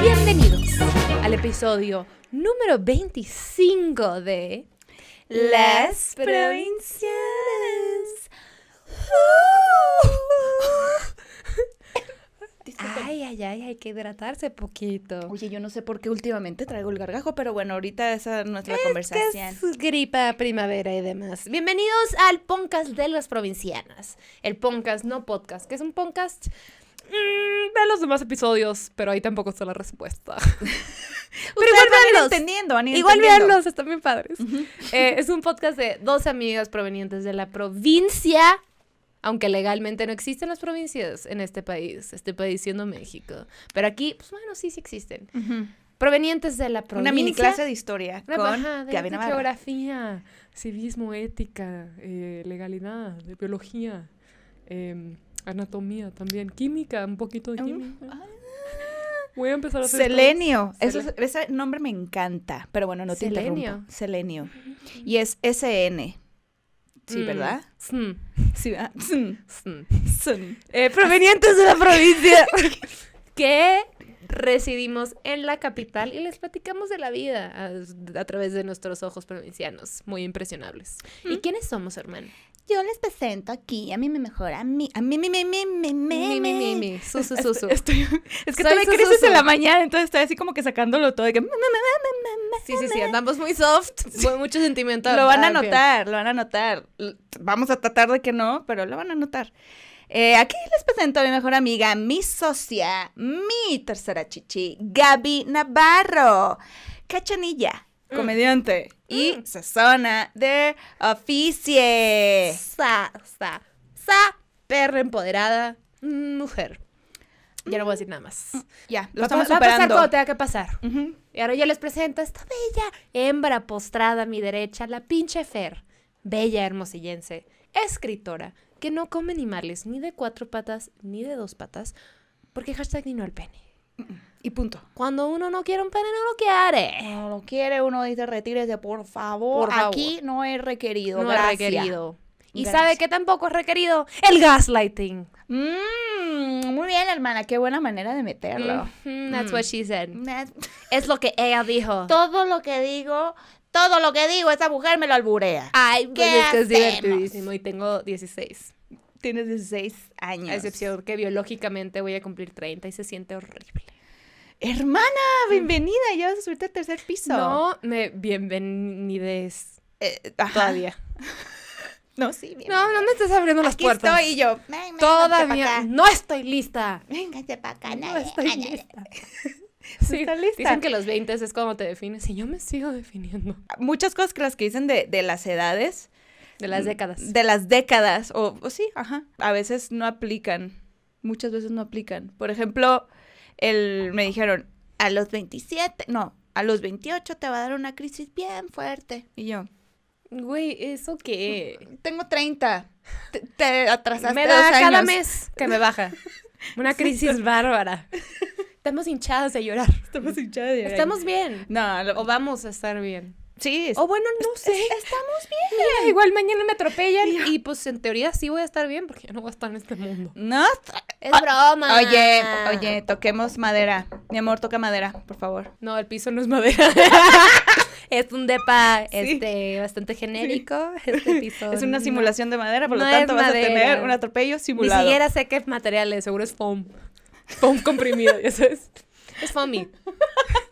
Bienvenidos al episodio número 25 de Las Provincianas. Ay, ay, ay, hay que hidratarse poquito. Oye, yo no sé por qué últimamente traigo el gargajo, pero bueno, ahorita esa no es la Es conversación. que es gripa, primavera y demás. Bienvenidos al podcast de las provincianas. El podcast, no podcast, que es un podcast. Mm, vean los demás episodios, pero ahí tampoco está la respuesta. pero igual véanlos. entendiendo, van Igual entendiendo. véanlos, están bien padres. Eh, es un podcast de dos amigas provenientes de la provincia, aunque legalmente no existen las provincias en este país, este país siendo México. Pero aquí, pues bueno, sí, sí existen. Provenientes de la provincia. Una mini clase de historia Una con ajá, de, geografía, civismo, ética, eh, legalidad, de biología, em, anatomía también, química, un poquito de Mm, química. ah. Voy a empezar a hacer Selenio. Eso- ese nombre me encanta, pero bueno, no te Selenio. interrumpo. Selenio. Y es SN. Sí, Mm, ¿verdad? mm, Sí, ¿verdad? Mm. Eh, provenientes de la provincia que residimos en la capital y les platicamos de la vida a, a través de nuestros ojos provincianos, muy impresionables. ¿Y quiénes somos, hermano? Yo les presento aquí a mi mejor amiga. A mí, mi, mi, mi, mi, Mi, mi, mi, mi, su, su, su, su. Estoy, es que creces su, en la mañana, entonces estoy así como que sacándolo todo. Que, Sí, sí, sí, andamos muy soft, mucho sentimiento. Lo van a notar, lo van a notar. Vamos a tratar de que no, pero lo van a notar. Eh, aquí les presento a mi mejor amiga, mi socia, mi tercera chichi, Gaby Navarro, cachanilla, Mm. comediante y sazona de oficie. Sa, sa, sa, perra empoderada, mujer. Ya no voy a decir nada más. Ya, lo Va, estamos va a pasar superando. cuando tenga que pasar. Y ahora yo les presento a esta bella hembra postrada a mi derecha, la pinche Fer, bella hermosillense, escritora, que no come animales ni de cuatro patas ni de dos patas, porque hashtag ni no al pene. Y punto. Cuando uno no quiere un pene, no lo quiere. No lo quiere, uno dice retírese, por favor. Por favor. Aquí no es requerido. No gracias. es requerido. ¿Y Gracias. sabe que tampoco es requerido? El gaslighting. Mm, muy bien, hermana, qué buena manera de meterlo. Mhm, that's what she said. Net- Es lo que ella dijo. Todo lo que digo, todo lo que digo, esa mujer me lo alburea. Ay, pues ¿Qué es que es hacemos? divertidísimo y tengo 16. Tienes 16 años. A excepción que biológicamente voy a cumplir 30 y se siente horrible. Hermana, bienvenida, ya vas a subirte al tercer piso. No me bienvenides Eh, ajá. todavía. No, sí, bien. No, no me estás abriendo las Aquí puertas. estoy y yo. "Ven, véngase Todavía no estoy lista. Véngase para acá, No estoy nadie". lista. Sí, ¿Estás lista? Dicen que los 20 es cuando te defines y yo me sigo definiendo. Muchas cosas que las que dicen de, de las edades, De las décadas. Mm, de las décadas, o, o sí, ajá, a veces no aplican. Muchas veces no aplican. Por ejemplo, el, me dijeron, a los 27, no, a los 28 te va a dar una crisis bien fuerte. Y yo, Güey, ¿eso qué? tengo 30. Te, te atrasaste Me dos da cada años. mes que me baja. Una crisis bárbara. Estamos hinchadas de llorar. Estamos hinchadas de llorar. Estamos bien. No, lo- O vamos a estar bien. Sí, O bueno, no sé. estamos bien. Mira, igual mañana me atropellan y pues en teoría sí voy a estar bien porque ya no voy a estar en este mundo. No, Es broma. Oye, oye, toquemos madera. Mi amor, toca madera, por favor. No, el piso no es madera. es un depa este, bastante genérico. Este piso. Es una no- simulación de madera, por lo tanto vas madera. a tener un atropello Ni simulado. siquiera sé qué material es, seguro es foam. Foam comprimido, ya sabes. Es foamy.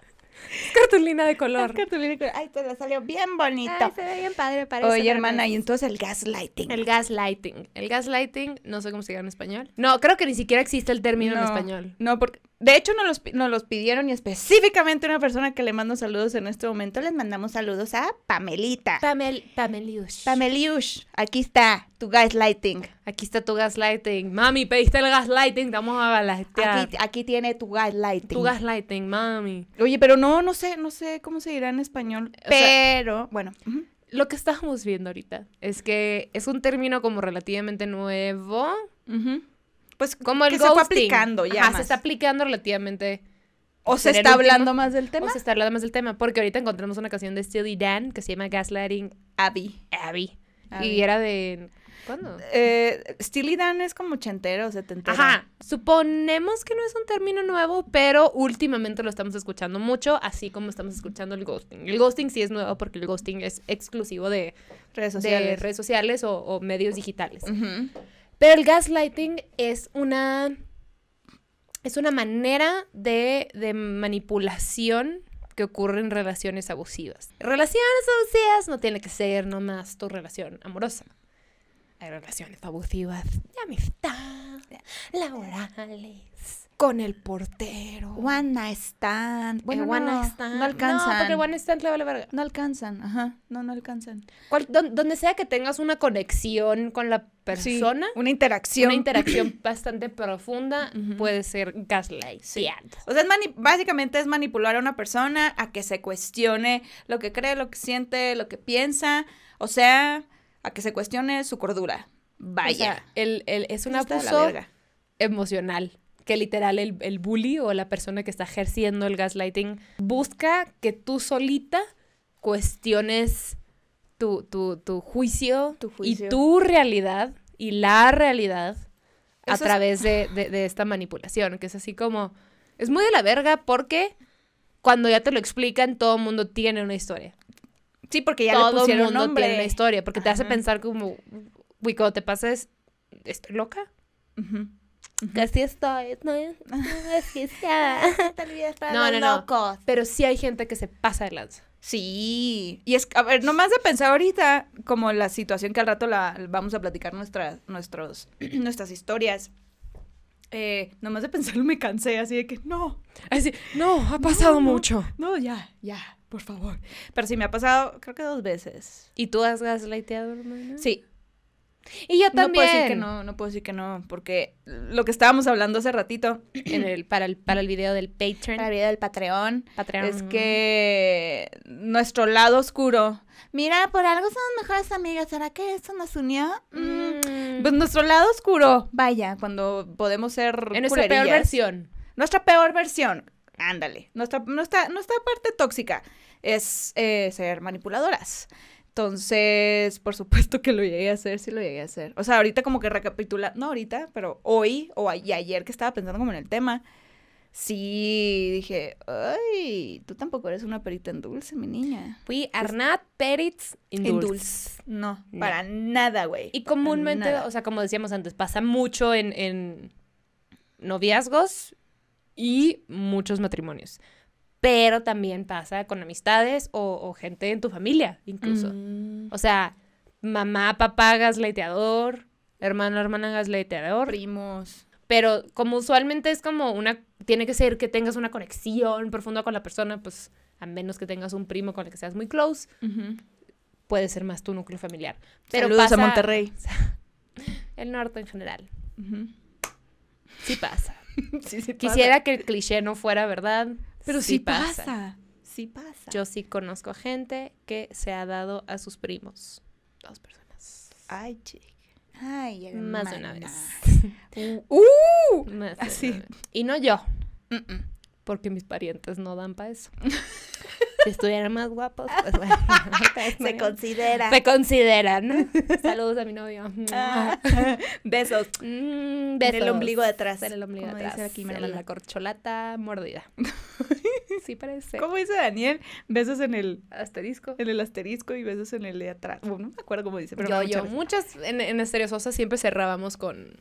es cartulina de color. Cartulina con- Ay, te la salió bien bonito. Ay, se ve bien padre, parece. Oye, hermana, y entonces el gaslighting. El gaslighting. El gaslighting, no sé cómo se llama en español. No, creo que ni siquiera existe el término en español. No, porque de hecho nos los, nos los pidieron y específicamente una persona que le mando saludos en este momento, les mandamos saludos a Pamelita. Pamel, Pameliush. Pameliush, aquí está tu gaslighting. Aquí está tu gaslighting. Mami, pediste el gaslighting, te vamos a gaslightear. Aquí, aquí tiene tu gaslighting. Tu gaslighting, mami. Oye, pero no, no sé, no sé cómo se dirá en español. O sea- pero, bueno. Lo que estamos viendo ahorita es que es un término como relativamente nuevo. Pues Como el que se fue ghosting. aplicando ya Ajá, más. se está aplicando relativamente. O se está hablando más del tema. O se está hablando más del tema. Porque ahorita encontramos una canción de Steely Dan que se llama Gaslighting Abby. Abby. Y era de... ¿Cuándo? Eh, Steely Dan es como ochentero, setentero. Ajá, suponemos que no es un término nuevo, pero últimamente lo estamos escuchando mucho, así como estamos escuchando el ghosting. El ghosting sí es nuevo porque el ghosting es exclusivo de, Redes de sociales. redes sociales o, o medios digitales. Ujú. Pero el gaslighting es una, es una manera de, de manipulación que ocurre en relaciones abusivas. Relaciones abusivas no tiene que ser nomás tu relación amorosa. Hay relaciones abusivas de amistad, laborales, con el portero. One night stand. Bueno, one no, night stand. no alcanzan. No, porque el one night stand le vale verga. No alcanzan, ajá. No, no alcanzan. Cual- don- donde sea que tengas una conexión con la Sí, persona, una interacción. una interacción bastante profunda, puede ser gaslight. O sea, es básicamente es manipular a una persona a que se cuestione lo que cree, lo que siente, lo que piensa. O sea, a que se cuestione su cordura. Vaya. O sea, el- el- es un Está abuso verga. emocional. Que literal el, el bully o la persona que está ejerciendo el gaslighting busca que tú solita cuestiones tu, tu, tu juicio, Tu juicio. y tu realidad y la realidad a es- través de, de- de esta manipulación, que es así como... Es muy de la verga porque cuando ya te lo explican, todo el mundo tiene una historia. Sí, porque ya le todo el pusieron mundo nombre. tiene una historia, porque te hace Ajá. pensar como, güey, cuando te pases, ¿estoy loca? Ujú. Que sí estoy, no, no, No, no, no. Pero sí hay gente que se pasa de lanza. Sí. Y es, a ver, nomás de pensar ahorita, como la situación que al rato la vamos a platicar nuestras, nuestros, nuestras historias. Eh, nomás de pensarlo me cansé, así de que no, Así, no, ha pasado no. mucho. no, ya, ya, por favor. Pero sí me ha pasado, creo que dos veces. ¿Y tú has gaslighteado, hermana? Sí, Y yo no también. puedo decir que no, no puedo decir que no, porque lo que estábamos hablando hace ratito, En el, para, el, para el video del Patreon. la vida del Patreon, Patreon. es que nuestro lado oscuro, mira, por algo somos mejores amigas, ¿será que eso nos unió? Mm, Mm. Pues nuestro lado oscuro, vaya, cuando podemos ser en nuestra peor versión. Nuestra peor versión, ándale. Nuestra, nuestra, nuestra parte tóxica es eh, ser manipuladoras. Entonces, por supuesto que lo llegué a hacer, sí lo llegué a hacer. O sea, ahorita como que recapitula, no ahorita, pero hoy o y ayer que estaba pensando como en el tema, sí dije, ay, tú tampoco eres una perita en dulce, mi niña. We are not perits in En dulce. dulce. No, No. para nada, güey. Y comúnmente, nada. o sea, como decíamos antes, pasa mucho en, en noviazgos y muchos matrimonios. Pero también pasa con amistades o, o gente en tu familia, incluso. Mm, O sea, mamá, papá, gasleiteador, hermano, hermana, gasleiteador. primos. Pero como usualmente es como una, tiene que ser que tengas una conexión profunda con la persona, pues a menos que tengas un primo con el que seas muy close, puede ser más tu núcleo familiar. Pero Saludos pasa- a Monterrey. El norte en general. Ujú. Sí pasa. Sí, sí pasa. Quisiera que el cliché no fuera verdad. Pero sí, pasa. Sí pasa. Yo sí conozco gente que se ha dado a sus primos. Dos personas. Ay, chica. Ay, Más de una hermana. vez. ¡Uh! Más de Así. una vez. Y no yo, Mm-mm. porque mis parientes no dan para eso. si estuvieran más guapos, pues bueno. Se considera. Se consideran. Saludos a mi novio. Ah, Besos. Mm, En el ombligo de atrás. En el ombligo de atrás. dice aquí en la corcholata mordida. sí parece. ¿Cómo dice Daniel? Besos en el, Asterisco. en el asterisco y besos en el de atrás. Bueno, no me acuerdo cómo dice, pero yo, yo, muchas en, en Estereo Sosa siempre cerrábamos con,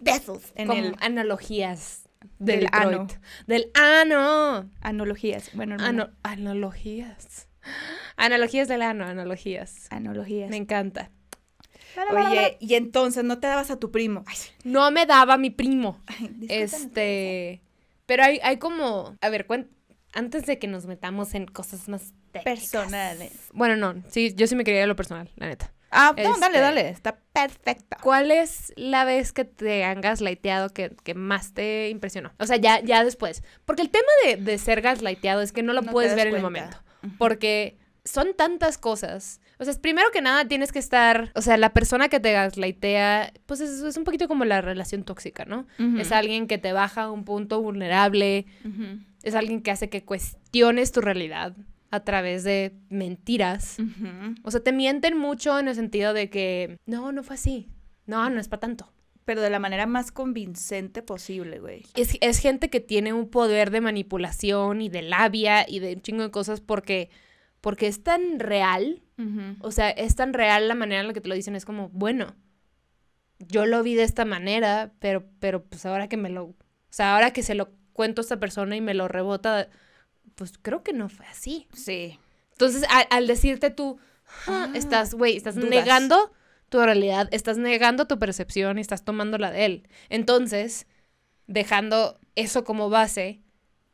Besos en con el analogías de del Detroit. ano. Del ano. analogías. Bueno, Ano- analogías. Analogías del ano, analogías. analogías. Me encanta. Oye, y entonces no te dabas a tu primo. Ay. No me daba mi primo. Ay. Este. Pero hay, hay como. A ver, cuen- antes de que nos metamos en cosas más técnicas. Personales. Bueno, no. Sí, yo sí me quería lo personal, la neta. Ah, no, dale, Este- dale. Está perfecta. ¿Cuál es la vez que te han gaslighteado que, que más te impresionó? O sea, ya, ya después. Porque el tema de, de ser gaslighteado es que no lo No puedes ver en el momento. Porque son tantas cosas. O sea, es primero que nada tienes que estar. O sea, la persona que te gaslightea, pues es, es un poquito como la relación tóxica, ¿no? Es alguien que te baja a un punto vulnerable. Es alguien que hace que cuestiones tu realidad. A través de mentiras. O sea, te mienten mucho en el sentido de que, no, no fue así. No, no es para tanto. Pero de la manera más convincente posible, güey. Es, es gente que tiene un poder de manipulación y de labia y de un chingo de cosas porque, porque es tan real. O sea, es tan real la manera en la que te lo dicen. Es como, bueno, yo lo vi de esta manera, pero, pero pues ahora que me lo... O sea, ahora que se lo cuento a esta persona y me lo rebota, pues creo que no fue así. Sí. Entonces, al decirte tú, Ah, "Ah", estás, güey, estás dudas. negando tu realidad, estás negando tu percepción y estás tomando la de él. Entonces, dejando eso como base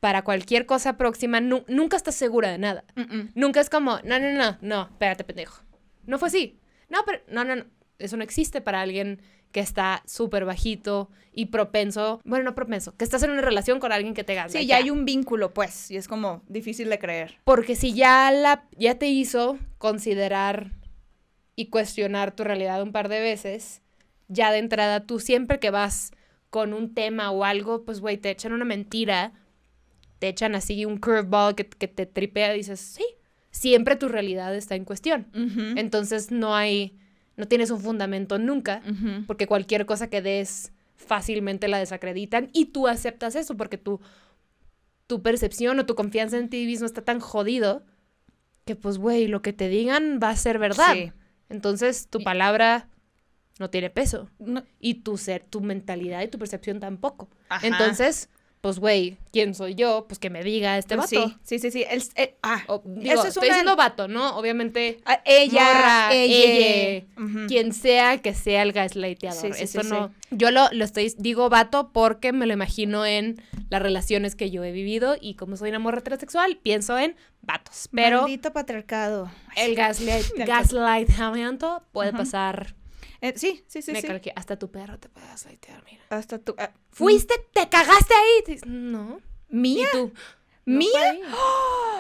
para cualquier cosa próxima, nu- nunca estás segura de nada. Nunca es como, no, no, no, no, espérate, pendejo. No fue así. No, pero, no, no, no. Eso no existe para alguien que está súper bajito y propenso, bueno, no propenso, que estás en una relación con alguien que te gasta. Sí, ya hay un vínculo, pues, y es como difícil de creer. Porque si ya, la, ya te hizo considerar y cuestionar tu realidad un par de veces, ya de entrada tú siempre que vas con un tema o algo, pues güey, te echan una mentira, te echan así un curveball que, que te tripea y dices, sí, siempre tu realidad está en cuestión. Entonces no hay, no tienes un fundamento nunca, porque cualquier cosa que des fácilmente la desacreditan y tú aceptas eso porque tu, tu percepción o tu confianza en ti mismo está tan jodido que pues, güey, lo que te digan va a ser verdad. Sí. Entonces tu Y- palabra no tiene peso No- y tu ser, tu mentalidad y tu percepción tampoco. Ajá. Entonces, pues, güey, ¿quién soy yo? Pues que me diga este Pues vato. Sí, sí, sí. sí. El- eh, ah, O, digo, eso es estoy una- diciendo vato, ¿no? Obviamente ah, ella, morra, ella. quien sea que sea el gaslighteador. Sí, sí, Esto no. Yo lo, lo estoy, digo vato porque me lo imagino en las relaciones que yo he vivido y como soy una morra heterosexual, pienso en vatos. Pero Maldito patriarcado. el gaslight, gaslightamiento puede pasar. Eh, sí, sí, sí, me sí. calqué. Hasta tu perro te puede gaslightear, mira. Hasta tú. ah, ¿Fuiste? ¿Te cagaste ahí? No. ¿Mía? ¿Y tú? No ¿Mía? ahí.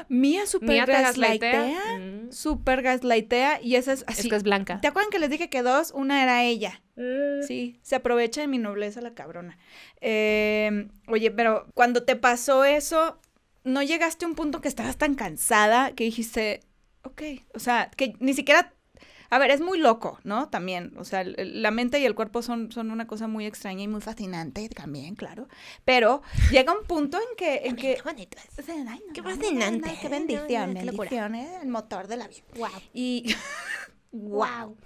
Mía super ¿Mía te gaslightea. Mm. Super gaslightea. Y esa es Es así. que es blanca. ¿Te acuerdan que les dije que dos? Una era ella. Mm. Sí, se aprovecha de mi nobleza la cabrona. Eh, oye, pero cuando te pasó eso, ¿no llegaste a un punto que estabas tan cansada que dijiste, ok, o sea, que ni siquiera... A ver, es muy loco, ¿no? También, o sea, la mente y el cuerpo son, son una cosa muy extraña y muy fascinante también, claro. Pero llega un punto en que... En que bonito es. ay, no, Qué fascinante. Qué bendición, qué bendición, ¿eh? el motor de la vida. Wow. Y... Wow.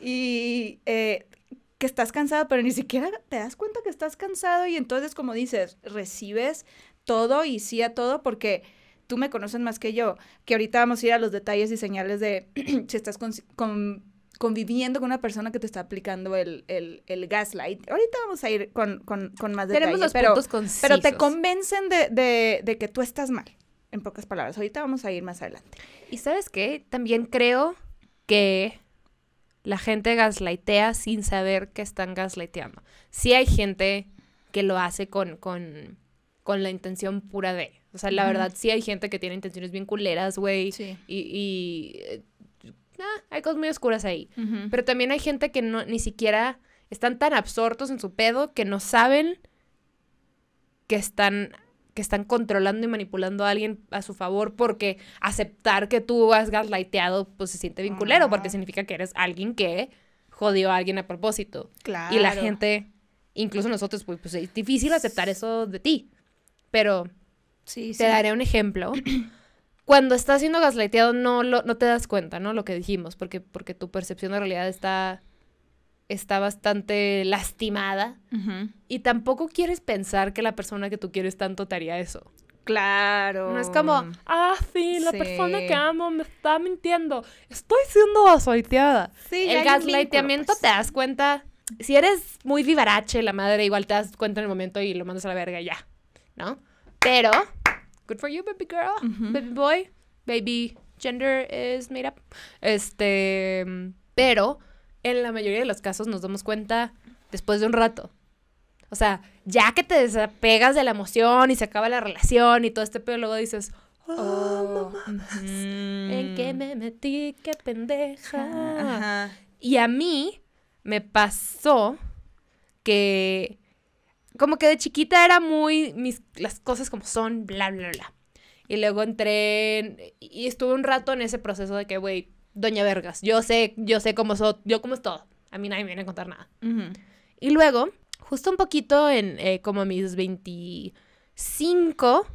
y eh, que estás cansado, pero ni siquiera te das cuenta que estás cansado y entonces como dices, recibes todo y sí a todo porque tú me conoces más que yo, que ahorita vamos a ir a los detalles y señales de si estás con- con- conviviendo con una persona que te está aplicando el, el, el gaslight. Ahorita vamos a ir con, con, con más Tenemos detalles, los pero, puntos concisos. pero te convencen de, de, de que tú estás mal, en pocas palabras. Ahorita vamos a ir más adelante. Y sabes qué? También creo que la gente gaslightea sin saber que están gaslighteando. Sí hay gente que lo hace con, con, con la intención pura de. O sea, la verdad, sí hay gente que tiene intenciones bien culeras, güey. Sí. Y, y eh, ah, hay cosas muy oscuras ahí. Pero, Pero también hay gente que no, ni siquiera están tan absortos en su pedo que no saben que están, que están controlando y manipulando a alguien a su favor porque aceptar que tú has gaslighteado pues se siente bien culero porque significa que eres alguien que jodió a alguien a propósito. claro. Y la gente, incluso nosotros, pues, pues es difícil aceptar eso de ti. Pero Sí, sí. te daré un ejemplo. Cuando estás siendo gaslighteado no, lo, no te das cuenta, ¿no? Lo que dijimos, porque, porque tu percepción de realidad está, está bastante lastimada. Y tampoco quieres pensar que la persona que tú quieres tanto te haría eso. Claro. No es como, ah, sí, la Sí. persona que amo me está mintiendo. Estoy siendo gaslighteada. Sí, El un gaslighteamiento vínculo, te das cuenta. Si eres muy vivarache, la madre, igual te das cuenta en el momento y lo mandas a la verga y ya, ¿no? Pero, good for you, baby girl, baby boy, baby gender is made up. Este, pero en la mayoría de los casos nos damos cuenta después de un rato. O sea, ya que te desapegas de la emoción y se acaba la relación y todo este pedo, luego dices, oh, Oh, ujú. ¿en qué me metí? ¡Qué pendeja! Ajá. Y a mí me pasó que como que de chiquita era muy mis las cosas como son, bla bla bla. Y luego entré en- y estuve un rato en ese proceso de que, güey, doña Vergas, yo sé, yo sé cómo so, yo cómo es todo. A mí nadie me viene a contar nada. Y luego, justo un poquito en eh, como mis 25,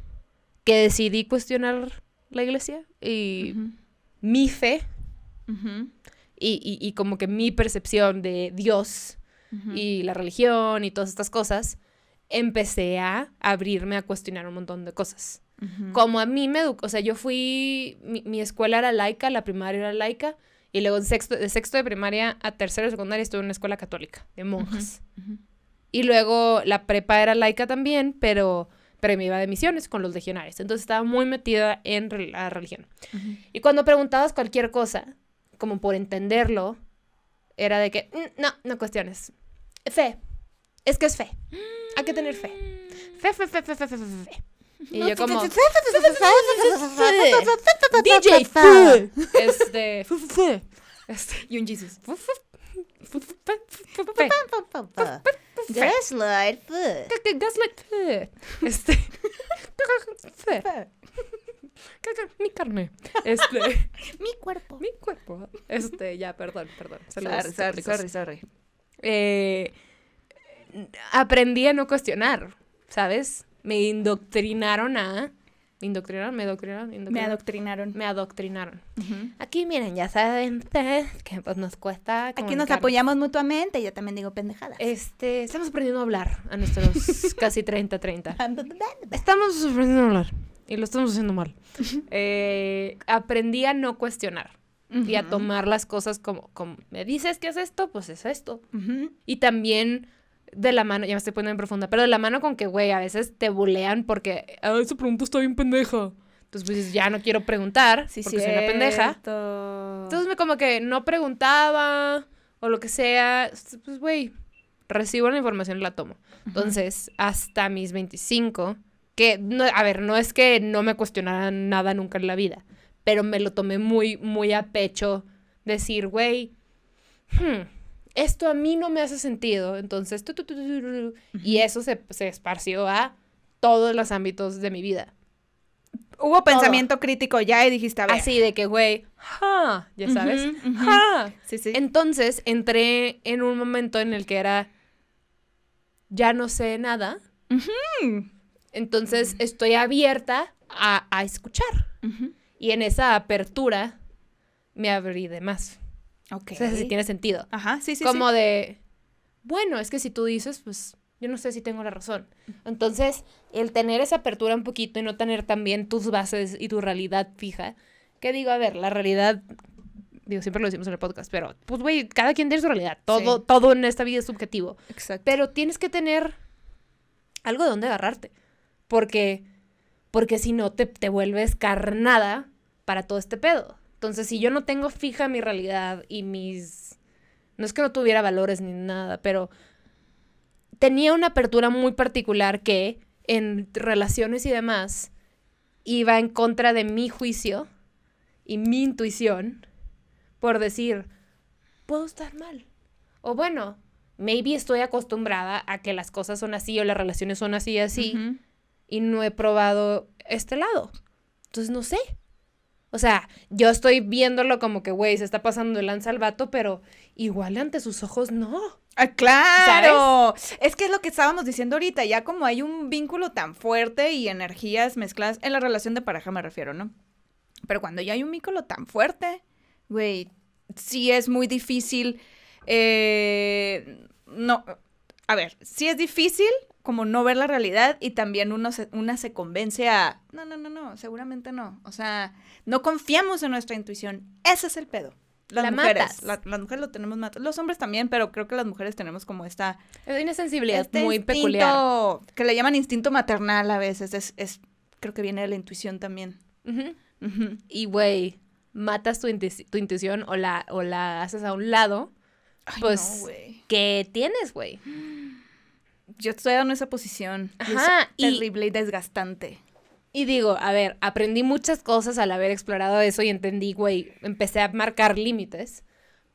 que decidí cuestionar la iglesia y mi fe y, y- y como que mi percepción de Dios y la religión y todas estas cosas, empecé a abrirme a cuestionar un montón de cosas. Ujú. Como a mí me educó, o sea, yo fui, mi, mi escuela era laica, la primaria era laica, y luego en sexto, de sexto de primaria a tercero de secundaria estuve en una escuela católica, de monjas. Ujú. Y luego la prepa era laica también, pero, pero me iba de misiones con los legionarios. Entonces estaba muy metida en re- la religión. Y cuando preguntabas cualquier cosa, como por entenderlo, era de que, "Mm, no, no cuestiones. Fe. Es que es fe. Hay que tener fe. Fe, fe, fe, fe, fe, fe, fe, fe. Y yo como... DJ Fe. Este... Este... Y un Jesus. Gaslight Gaslight fe. Este... Fe. Mi carne. Este... Mi cuerpo. Mi cuerpo. Este, ya, perdón, perdón. Saludos, Sorry, sorry, sorry, sorry. Eh, aprendí a no cuestionar, ¿sabes? Me indoctrinaron a... ¿Me indoctrinaron? ¿Me adoctrinaron? Me ¿Indoctrinaron? adoctrinaron. Me adoctrinaron. Aquí, miren, ya saben ustedes que pues nos cuesta Aquí nos apoyamos mutuamente. Yo también digo pendejadas. Este, estamos aprendiendo a hablar a nuestros casi 30, 30. Estamos aprendiendo a hablar y lo estamos haciendo mal. Eh, aprendí a no cuestionar y a tomar las cosas como, como, me dices que es esto, pues es esto. Y también de la mano, ya me estoy poniendo en profunda, pero de la mano con que, güey, a veces te bulean porque, ah, esa pregunta está bien pendeja. Entonces, pues ya no quiero preguntar Sí, porque soy una pendeja. cierto. Entonces, me como que no preguntaba o lo que sea. Pues, güey, recibo la información y la tomo. Entonces, hasta mis 25, que, no, a ver, no es que no me cuestionaran nada nunca en la vida, pero me lo tomé muy, muy a pecho. Decir, güey, hmm, esto a mí no me hace sentido. Entonces, tu, tu, tu, y eso se, se esparció a todos los ámbitos de mi vida. Hubo pensamiento crítico ya y dijiste, a ver. Así de que, güey, ja, ya sabes, ja. Sí, sí. Entonces entré en un momento en el que era, ya no sé nada, entonces estoy abierta a, a escuchar. Y en esa apertura me abrí de más. Ok. O sea, si tiene sentido. Ajá, sí, sí, Como sí. de, bueno, es que si tú dices, pues yo no sé si tengo la razón. Entonces, el tener esa apertura un poquito y no tener también tus bases y tu realidad fija, que digo, a ver, la realidad, digo, siempre lo decimos en el podcast, pero pues, güey, cada quien tiene su realidad. Todo, Sí. todo en esta vida es subjetivo. Exacto. Pero tienes que tener algo de donde agarrarte. Porque, porque si no, te, te vuelves carnada para todo este pedo. Entonces, si yo no tengo fija mi realidad y mis... No es que no tuviera valores ni nada, pero tenía una apertura muy particular que en relaciones y demás iba en contra de mi juicio y mi intuición por decir, puedo estar mal. O bueno, maybe estoy acostumbrada a que las cosas son así o las relaciones son así y así y no he probado este lado. Entonces no sé. O sea, yo estoy viéndolo como que, güey, se está pasando de lanza al vato, pero igual ante sus ojos no. Ah, claro. Es que es lo que estábamos diciendo ahorita, ya como hay un vínculo tan fuerte y energías mezcladas, en la relación de pareja me refiero, ¿no? Pero cuando ya hay un vínculo tan fuerte, güey, sí es muy difícil, eh, no, a ver, sí es difícil como no ver la realidad y también uno se, una se convence a, no, no, no, no, seguramente no, o sea, no confiamos en nuestra intuición, ese es el pedo. Las La mujeres, matas. la- las mujeres lo tenemos más, los hombres también, pero creo que las mujeres tenemos como esta Hay una sensibilidad este muy instinto peculiar. que le llaman instinto maternal a veces, es, es creo que viene de la intuición también. Y, güey, matas tu, intu- tu intuición o la, o la haces a un lado. Ay, Pues, no. ¿Qué tienes, güey? Yo estoy en esa posición. y es y- terrible y desgastante. Y digo, a ver, aprendí muchas cosas al haber explorado eso y entendí, güey, empecé a marcar límites,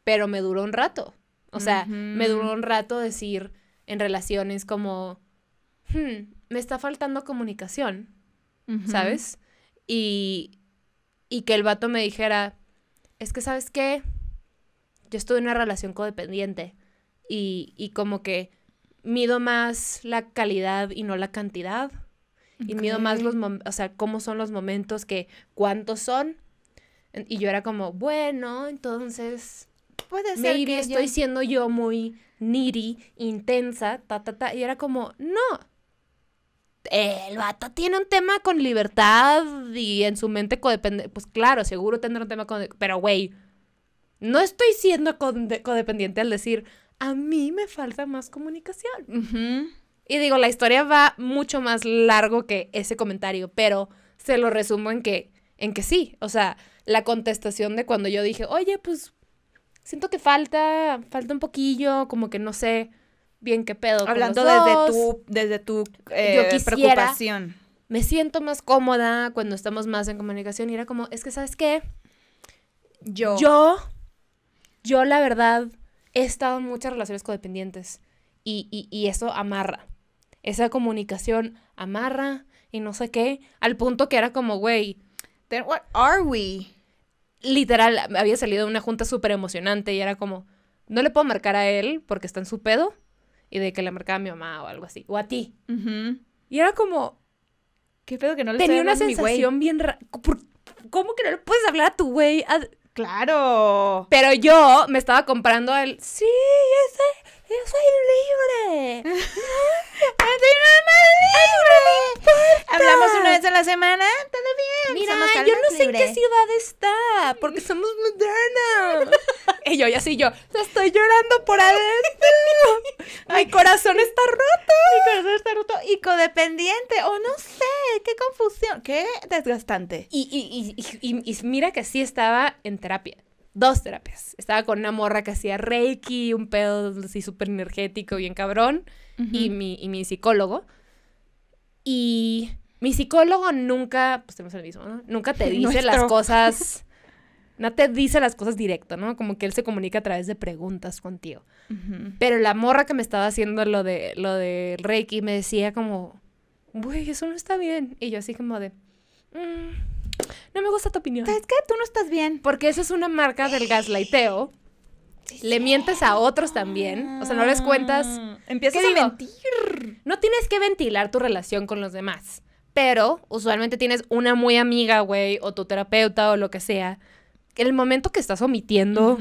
pero me duró un rato. O sea, me duró un rato decir en relaciones como, "Hmm, me está faltando comunicación. ¿sabes? y, y que el vato me dijera, es que sabes qué, yo estuve en una relación codependiente y, y como que mido más la calidad y no la cantidad. Y mido más los, o sea, cómo son los momentos, que cuántos son. Y yo era como, bueno, entonces, Puede ser maybe que estoy yo- siendo yo muy needy, intensa, ta, ta, ta. Y era como, no. El vato tiene un tema con libertad y en su mente codepende. Pues claro, seguro tendrá un tema con. Pero, güey, no estoy siendo codependiente al decir, a mí me falta más comunicación. Y digo, la historia va mucho más largo que ese comentario, pero se lo resumo en que, en que sí. O sea, la contestación de cuando yo dije, oye, pues siento que falta, falta un poquillo, como que no sé bien qué pedo. con Hablando los desde dos. tu, desde tu eh, quisiera- preocupación. Me siento más cómoda cuando estamos más en comunicación. Y era como, es que, ¿sabes qué? Yo. Yo, yo la verdad, he estado en muchas relaciones codependientes y, y, y eso amarra. Esa comunicación amarra y no sé qué, al punto que era como, güey, Then what are we? literal, había salido de una junta súper emocionante y era como, no le puedo marcar a él porque está en su pedo y de que le marcaba a mi mamá o algo así, o a ti. Y era como, ¿Qué pedo que no le tenía una sensación bien rara. ¿Cómo que no le puedes hablar a tu güey? Claro. Pero yo me estaba comprando el, sí, yo soy, yo soy libre. Hablamos una vez a la semana, todo bien. Mira, somos yo no sé en qué ciudad está, porque somos modernos. y yo, y así yo, estoy llorando por adentro. Mi corazón está roto. Mi corazón está roto y codependiente, o no sé, qué confusión, qué desgastante. Y, y, y, y- mira que sí estaba en terapia. Dos terapias. Estaba con una morra que hacía reiki, un pedo así súper energético, bien cabrón. y, mi, y mi psicólogo. Y mi psicólogo nunca, pues tenemos el mismo, ¿no? Nunca te dice las cosas, no te dice las cosas directo, ¿no? Como que él se comunica a través de preguntas contigo. Pero la morra que me estaba haciendo lo de lo de Reiki me decía como, güey, eso no está bien. Y yo así como de, "Mm, no me gusta tu opinión. ¿Sabes qué? Tú no estás bien. Porque eso es una marca del gaslighteo. Le mientes a otros también. O sea, no les cuentas Empiezas ¿Qué a digo? mentir. No tienes que ventilar tu relación con los demás, pero usualmente tienes una muy amiga, güey, o tu terapeuta o lo que sea. que En el momento que estás omitiendo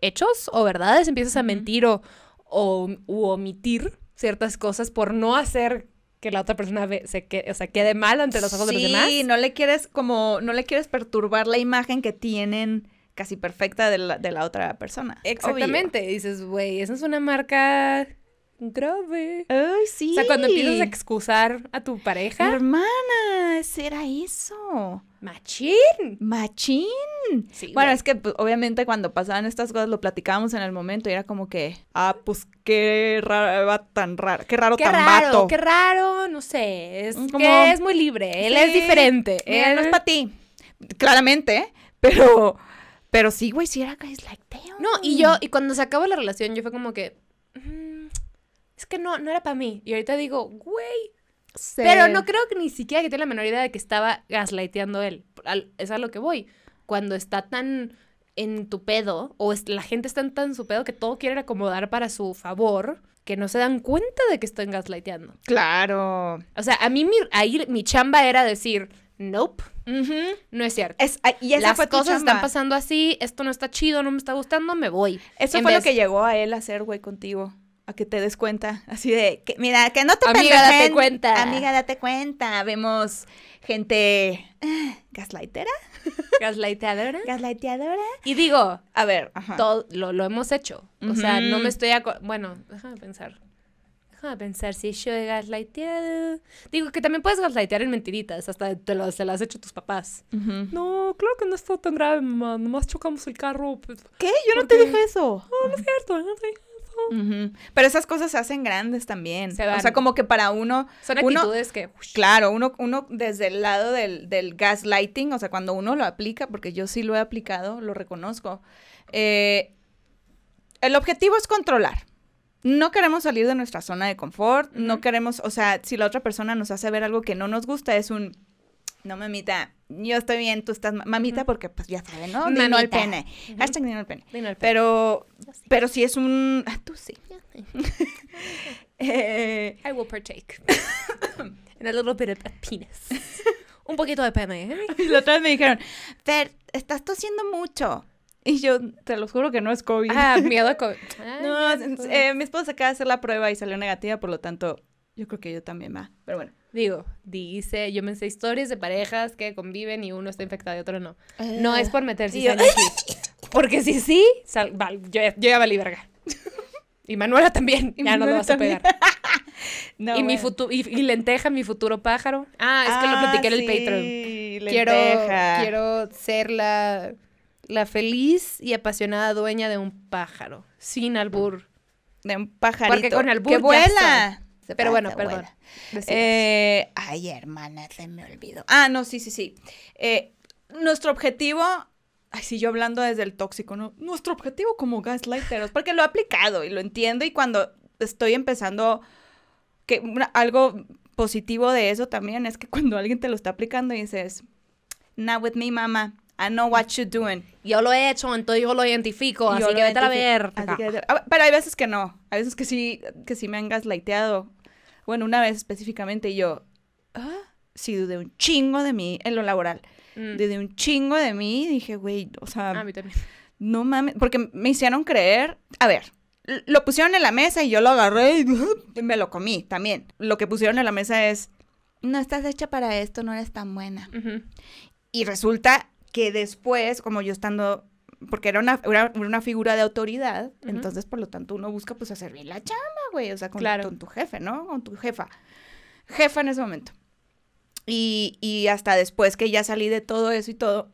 hechos o verdades, empiezas a mentir o, o u omitir ciertas cosas por no hacer que la otra persona ve- se quede, o sea, quede mal ante los ojos de los demás. Sí, no le quieres como, no le quieres perturbar la imagen que tienen casi perfecta de la, de la otra persona. Exactamente. Y dices, güey, esa es una marca grave. Ay, sí. O sea, cuando empiezas a excusar a tu pareja, Hermana, será eso. machín. Machín. Sí, Bueno, güey. es que pues, obviamente cuando pasaban estas cosas lo platicábamos en el momento y era como que, ah, pues qué raro, va tan raro, qué raro Qué tan raro, vato. qué raro, no sé, es Como- que es muy libre, él es diferente. Mira, no es él- para ti. Claramente, pero, pero sí, güey, sí era gaslighteo. No, y yo, y cuando se acabó la relación, yo fue como que, "Mm, es que no, no era para mí. Y ahorita digo, güey, Sí. pero no creo que ni siquiera que tiene la menor idea de que estaba gaslighteando él. Es a lo que voy. Cuando está tan en tu pedo, o es- la gente está en tan su pedo que todo quiere acomodar para su favor, que no se dan cuenta de que están gaslighteando. Claro. O sea, a mí mi, ahí mi chamba era decir, nope, no es cierto. Es, ah, y Las cosas están pasando así, esto no está chido, no me está gustando, me voy. Eso En fue lo que llegó a él a hacer, güey, contigo. A que te des cuenta. Así de, que, mira, que no te Amiga, date cuenta. Amiga, date cuenta. Vemos gente ah, gaslightera, Gaslightadora. gaslighteadora. Y digo, A ver, ajá. todo lo, lo hemos hecho. O sea, no me estoy... Bueno, déjame pensar. Déjame pensar si yo he gaslighteado. Digo que también puedes gaslightear en mentiritas, hasta te lo, se las has hecho tus papás. No, claro que no está tan grave, mamá. Nomás chocamos el carro. Pues, ¿Qué? Yo no te dije eso. no, no es cierto, no te dije Pero esas cosas se hacen grandes también. Se O sea, como que para uno, Son Uno- actitudes que... claro, uno, uno desde el lado del, del gaslighting, o sea, cuando uno lo aplica, porque yo sí lo he aplicado, lo reconozco, eh, el objetivo es controlar. No queremos salir de nuestra zona de confort, no queremos, o sea, si la otra persona nos hace ver algo que no nos gusta, es un, no, mamita, yo estoy bien, tú estás, ma- mamita, porque pues ya saben, ¿no? Ni no al Mamita. pene. Hashtag ni no al pene. Dino el Pero, sí. pero sí es un, ah, tú sí. Eh, I will partake. In a little bit of penis. Un poquito de pene, ¿eh? y la otra vez me dijeron, Fer, estás tosiendo mucho. Y yo, te lo juro que no es COVID. Ah, miedo a COVID. Ay, no, a eh, mi esposa acaba de hacer la prueba y salió negativa, por lo tanto, yo creo que yo también va. Pero bueno. Digo, dice, yo me sé historias de parejas que conviven y uno está infectado y otro no. No es por meter cizaña aquí. Porque si sí, sal- val- yo, ya- yo ya valí verga. Y Manuela también, Y ya no lo vas a pegar. No, y mi futuro y, y lenteja, mi futuro pájaro. Ah, es que lo Ah, platiqué en el Patreon. Quiero, lenteja. quiero ser la, la feliz y apasionada dueña de un pájaro. Sin albur. De un pajarito. Porque con albur ¡Que vuela! Se Pero bueno, perdón. Eh, ay, hermana, se me olvidó. Ah, no, sí, sí, sí. Eh, nuestro objetivo, ay, sí, yo hablando desde el tóxico, ¿no? Nuestro objetivo como gaslighteros, porque lo he aplicado y lo entiendo y cuando estoy empezando, que una- algo positivo de eso también es que cuando alguien te lo está aplicando y dices, not with me, mama, I know what you're doing. yo lo he hecho, entonces yo lo identifico, Y así yo que vete a ver. Así que- ah, pero hay veces que no. Hay veces que sí, que sí me han gaslighteado. Bueno, una vez específicamente yo, ah, sí dudé un chingo de mí en lo laboral. Mm. Dudé un chingo de mí. Dije, güey, o sea, A mí también. no mames. Porque me hicieron creer. A ver, lo pusieron en la mesa y yo lo agarré y me lo comí también. Lo que pusieron en la mesa es, no estás hecha para esto, no eres tan buena. Ujú. Y resulta que después, como yo estando, porque era una, era una figura de autoridad, entonces por lo tanto uno busca pues hacer bien la chamba, güey, o sea, con, Claro. con tu jefe, ¿no? Con tu jefa. Jefa en ese momento. Y, y hasta después que ya salí de todo eso y todo,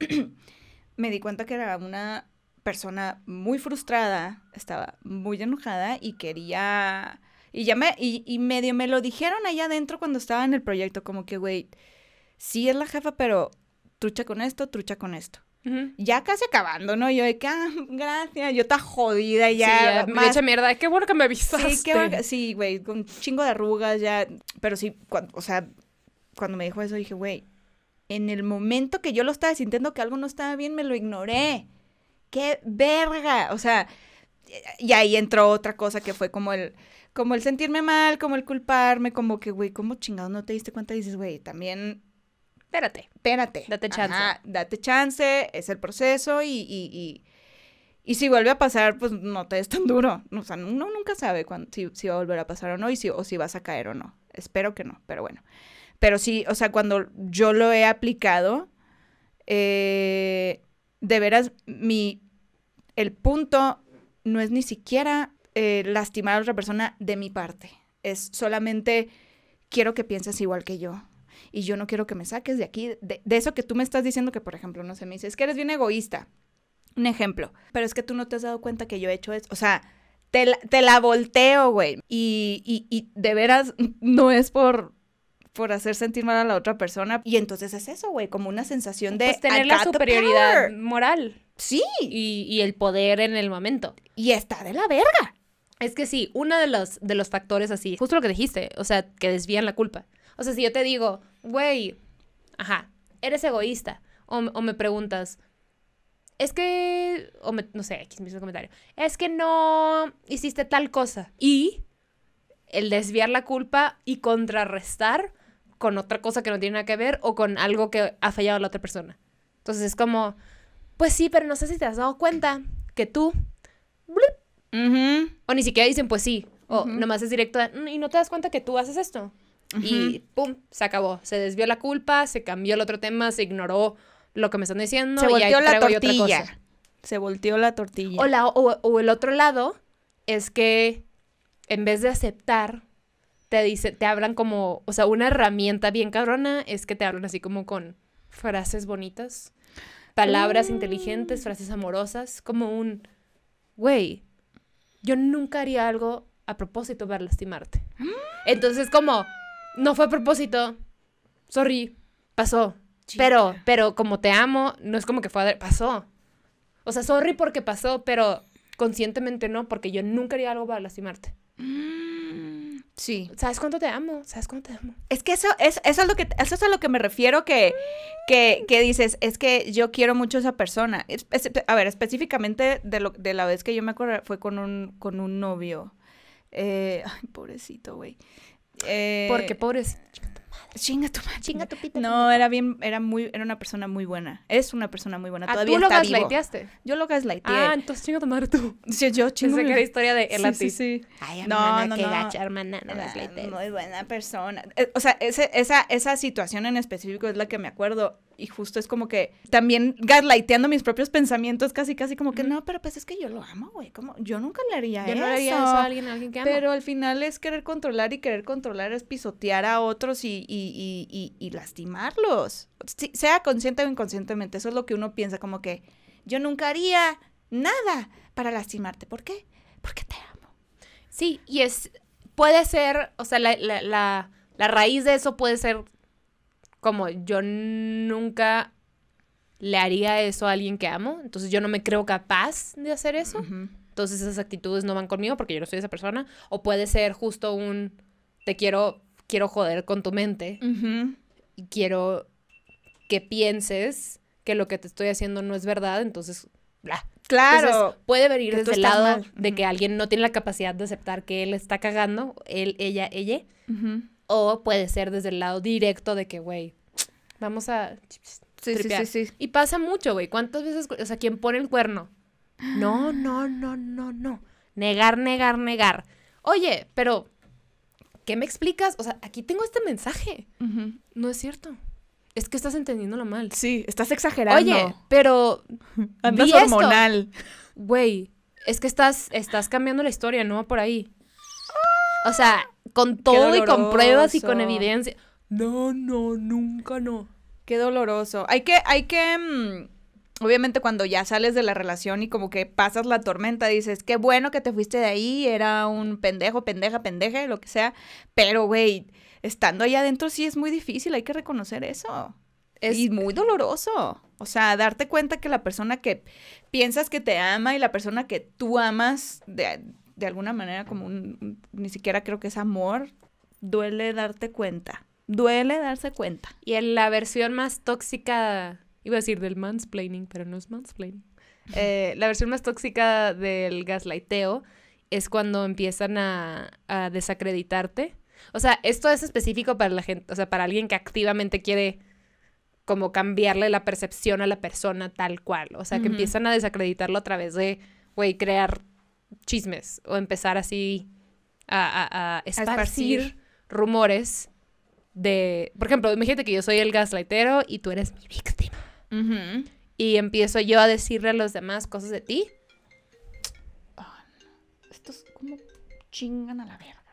me di cuenta que era una persona muy frustrada, estaba muy enojada y quería... Y ya me, y, y medio me lo dijeron allá adentro cuando estaba en el proyecto, como que, güey, sí es la jefa, pero trucha con esto, trucha con esto. Ya casi acabando, ¿no? Yo de que, ah, gracias, yo está jodida ya. sí, ya me más- echa mierda. Qué bueno que me avisaste. Sí, qué sí, güey, con un chingo de arrugas ya. Pero sí, cuando, o sea, cuando me dijo eso dije, güey, en el momento que yo lo estaba sintiendo que algo no estaba bien, me lo ignoré. ¡Qué verga! O sea, y ahí entró otra cosa que fue como el, como el sentirme mal, como el culparme, como que, güey, ¿cómo chingado no te diste cuenta? Y dices, güey, también Espérate. espérate. Date chance. Ajá, date chance, es el proceso y, y, y, y si vuelve a pasar, pues no te des tan duro. O sea, uno nunca sabe cuándo, si, si va a volver a pasar o no y si, o si vas a caer o no. Espero que no, pero bueno. Pero sí, o sea, cuando yo lo he aplicado, eh, de veras, mi, el punto no es ni siquiera eh, lastimar a otra persona de mi parte. Es solamente quiero que pienses igual que yo. Y yo no quiero que me saques de aquí, de, de eso que tú me estás diciendo que, por ejemplo, no sé, me dices que eres bien egoísta. Un ejemplo. Pero es que tú no te has dado cuenta que yo he hecho eso. O sea, te la, te la volteo, güey. Y, y, y de veras no es por, por hacer sentir mal a la otra persona. Y entonces es eso, güey, como una sensación de... Pues tener la superioridad moral Sí. y, y el poder en el momento. Y está de la verga. Es que sí, uno de los, de los factores así, justo lo que dijiste, o sea, que desvían la culpa. O sea, si yo te digo, güey, ajá, eres egoísta, o, o me preguntas, es que, o me, no sé, aquí mismo el comentario, es que no hiciste tal cosa. Y el desviar la culpa y contrarrestar con otra cosa que no tiene nada que ver o con algo que ha fallado la otra persona. Entonces es como, pues sí, pero no sé si te has dado cuenta que tú o ni siquiera dicen, pues sí. O nomás es directo, "Mm, y no te das cuenta que tú haces esto. Y pum, se acabó. Se desvió la culpa, se cambió el otro tema, se ignoró lo que me están diciendo. Se y ahí volteó la yo otra tortilla. cosa. Se volteó la tortilla. O, la- o- o el otro lado es que en vez de aceptar, te dice, te hablan como, o sea, una herramienta bien cabrona es que te hablan así como con frases bonitas, palabras Mm. inteligentes, frases amorosas, como un, güey, yo nunca haría algo a propósito para lastimarte. Entonces como, no fue a propósito, sorry, pasó. Pero, pero como te amo, no es como que fue a... pasó. O sea, sorry porque pasó, pero conscientemente no, porque yo nunca haría algo para lastimarte. Mm, Sí. ¿Sabes cuánto te amo? ¿Sabes cuánto te amo? Es que eso es, eso es lo que eso es a lo que me refiero que, que, que dices, es que yo quiero mucho a esa persona. Es- es- a ver, específicamente de lo de la vez que yo me acuerdo fue con un con un novio. Eh, ay, pobrecito, güey. Eh, Porque, pobres. chinga tu madre. Chinga tu pita. No, era bien, era muy, era una persona muy buena. Es una persona muy buena. Ah, Todavía tú lo está gaslighteaste. Yo lo gaslighteé. Ah, entonces chinga tu madre tú. Sí, yo chingo. Pensé que era historia de él a Sí, ti. sí, sí. Ay, No, hermana, no, qué no. gacha, hermana, no Era gaslightes. muy buena persona. Eh, O sea, ese- esa, esa situación en específico es la que me acuerdo. Y justo es como que también gaslighteando mis propios pensamientos, casi, casi como que no, pero pues es que yo lo amo, güey. Como, yo nunca le haría Yo eso. no le haría eso a alguien, a alguien que amo. Pero al final es querer controlar y querer controlar es pisotear a otros y, y, y, y, y lastimarlos. Sí, sea consciente o inconscientemente, eso es lo que uno piensa, como que yo nunca haría nada para lastimarte. ¿Por qué? Porque te amo. Sí, y es. Puede ser, o sea, la, la, la, la raíz de eso puede ser como yo nunca le haría eso a alguien que amo, entonces yo no me creo capaz de hacer eso, entonces esas actitudes no van conmigo porque yo no soy esa persona, o puede ser justo un te quiero quiero joder con tu mente y quiero que pienses que lo que te estoy haciendo no es verdad, entonces bla. Claro. Entonces, puede venir desde el lado mal. de que alguien no tiene la capacidad de aceptar que él está cagando, él, ella, ella. O puede ser desde el lado directo de que, güey, vamos a... Sí, sí, sí, sí. Y pasa mucho, güey. ¿Cuántas veces, o sea, quien pone el cuerno? No, no, no, no, no. Negar, negar, negar. Oye, pero, ¿qué me explicas? O sea, aquí tengo este mensaje. No es cierto. Es que estás entendiéndolo mal. Sí, estás exagerando. Oye, pero, andas hormonal. güey, es que estás, estás cambiando la historia, no va por ahí. O sea, con todo y con pruebas y con evidencia. No, no, nunca no. Qué doloroso. Hay que, hay que, mm, obviamente cuando ya sales de la relación y como que pasas la tormenta, dices, qué bueno que te fuiste de ahí, era un pendejo, pendeja, pendeje, lo que sea. Pero, güey, estando allá adentro sí es muy difícil, hay que reconocer eso. Es, y muy doloroso. O sea, darte cuenta que la persona que piensas que te ama y la persona que tú amas de, de alguna manera como un, un- ni siquiera creo que es amor, duele darte cuenta. Duele darse cuenta. y en la versión más tóxica, iba a decir del mansplaining, pero no es mansplaining. Eh, la versión más tóxica del gaslighteo es cuando empiezan a, a desacreditarte. O sea, esto es específico para la gente, o sea, para alguien que activamente quiere como cambiarle la percepción a la persona tal cual. O sea, que empiezan a desacreditarlo a través de, güey, crear chismes o empezar así a, a- a esparcir, esparcir. rumores de, por ejemplo, imagínate que yo soy el gaslightero y tú eres mi víctima. Y empiezo yo a decirle a los demás cosas de ti. Estos como chingan a la verga.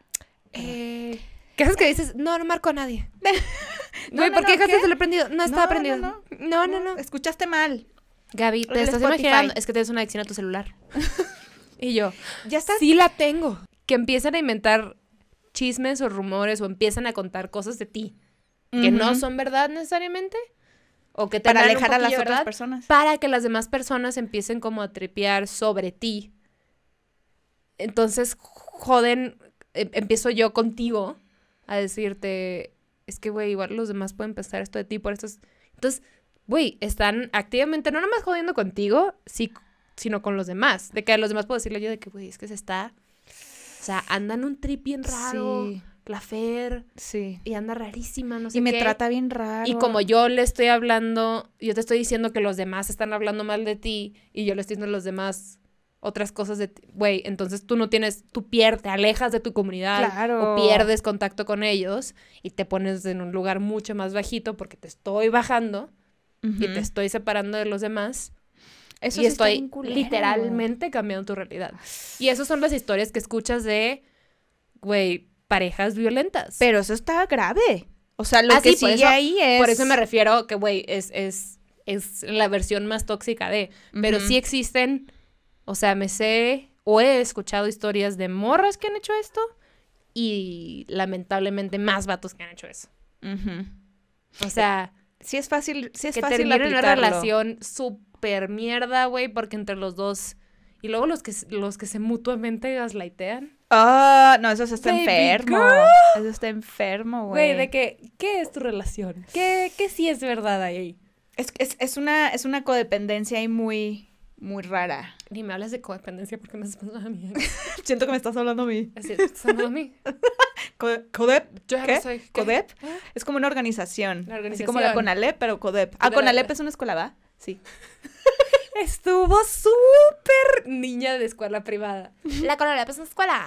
Eh, ¿Qué haces que dices? No, no marco a nadie. No, Güey, no, ¿por qué no, dejaste el prendido? No estaba No, prendido. no, No, no, no. Escuchaste mal. Gaby, te El estás Spotify. imaginando, es que tienes una adicción a tu celular. y yo, Ya estás. sí la tengo. Que empiezan a inventar chismes o rumores o empiezan a contar cosas de ti que no son verdad necesariamente. O que te para alejar a las otras verdad, personas. para que las demás personas empiecen como a tripear sobre ti. Entonces, joden, em- empiezo yo contigo a decirte, es que, güey, igual los demás pueden pensar esto de ti por estos... Entonces, güey, están activamente, no nomás jodiendo contigo, sí, sino con los demás. De que a los demás puedo decirle yo de que, güey, es que se está... O sea, andan un trip bien raro, Sí, la Fer, sí. y anda rarísima, no sé Y me qué. trata bien raro. Y como yo le estoy hablando, yo te estoy diciendo que los demás están hablando mal de ti y yo le estoy diciendo a los demás otras cosas de ti, güey, entonces tú no tienes, tú pierdes, te alejas de tu comunidad Claro. o pierdes contacto con ellos y te pones en un lugar mucho más bajito porque te estoy bajando y te estoy separando de los demás Eso y sí está estoy literalmente cambiando tu realidad. Y esas son las historias que escuchas de, güey, parejas violentas. Pero eso está grave. O sea, lo Ah, que sí, sigue eso- ahí es. Por eso me refiero que, güey, es, es, es la versión más tóxica de. Pero sí existen, o sea, me sé o he escuchado historias de morras que han hecho esto y lamentablemente más vatos que han hecho eso. O sea, Sí es fácil, sí es que fácil una relación súper mierda, güey, porque entre los dos... Y luego los que, los que se mutuamente gaslightean. Ah, no, eso está Baby enfermo. girl. Eso está enfermo, güey. Güey, de que, ¿qué es tu relación? ¿Qué, qué sí es verdad ahí? Es, es, es una, es una codependencia ahí muy, muy rara. Ni me hablas de codependencia porque me estás pasando a mí. Siento que me estás hablando a mí. Es decir, estás hablando a mí. ¿Codep? Yo ¿Qué? soy. ¿qué? ¿Codep? Ah, Es como una organización. La Así como la organización. Conalep, pero Codep. Ah, Conalep es una escuela, ¿va? Sí. Estuvo súper niña de escuela privada. La Conalep es una escuela.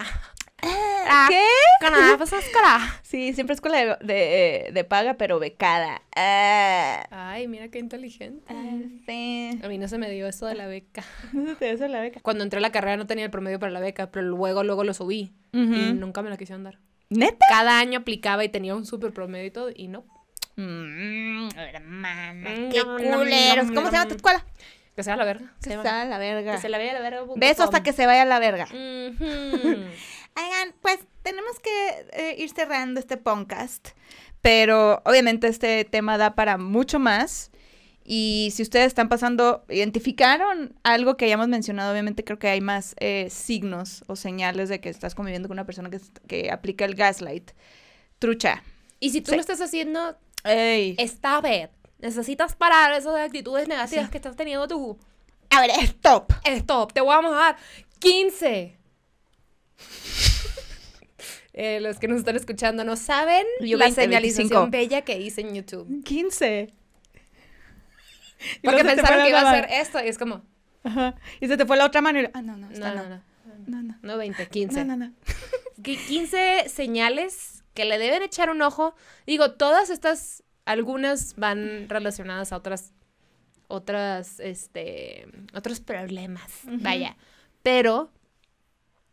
Ah, ¿Qué? Conalep es una escuela. Sí, siempre escuela de, de, de paga, pero becada. Ah, Ay, mira qué inteligente. ah, sí. A mí no se me dio eso de la beca. ¿No te dio la beca? Cuando entré a la carrera no tenía el promedio para la beca, pero luego, luego lo subí. Y nunca me la quisieron dar. ¿Neta? Cada año aplicaba y tenía un súper promedio y todo, y no. Mm, hermana, Mm, qué culeros. ¿Cómo se llama tu escuela? Que sea la verga. Que Se va. está a la verga. Que se la vea la verga. Beso hasta que se vaya a la verga. Oigan, pues tenemos que eh, ir cerrando este podcast, pero obviamente este tema da para mucho más. Y si ustedes están pasando, identificaron algo que hayamos mencionado, obviamente creo que hay más eh, signos o señales de que estás conviviendo con una persona que, que aplica el gaslight. Trucha. Y si tú Sí. lo estás haciendo, Ey. está bien. Necesitas parar esas actitudes negativas Sí. que estás teniendo tú. A ver, stop. Stop, te vamos a dar 15. Eh, los que nos están escuchando no saben Yo la 20, señalización 25. bella que hice en YouTube. 15. Y Porque pensaron que iba a ser esto y es como. Ajá. Y se te fue la otra mano y... Ah, no, no, no, esta no, no. no, No, no. no 20, 15. No, no, no. Que 15 señales que le deben echar un ojo. Digo, todas estas, algunas van relacionadas a otras, otras, este, otros problemas, vaya. Pero,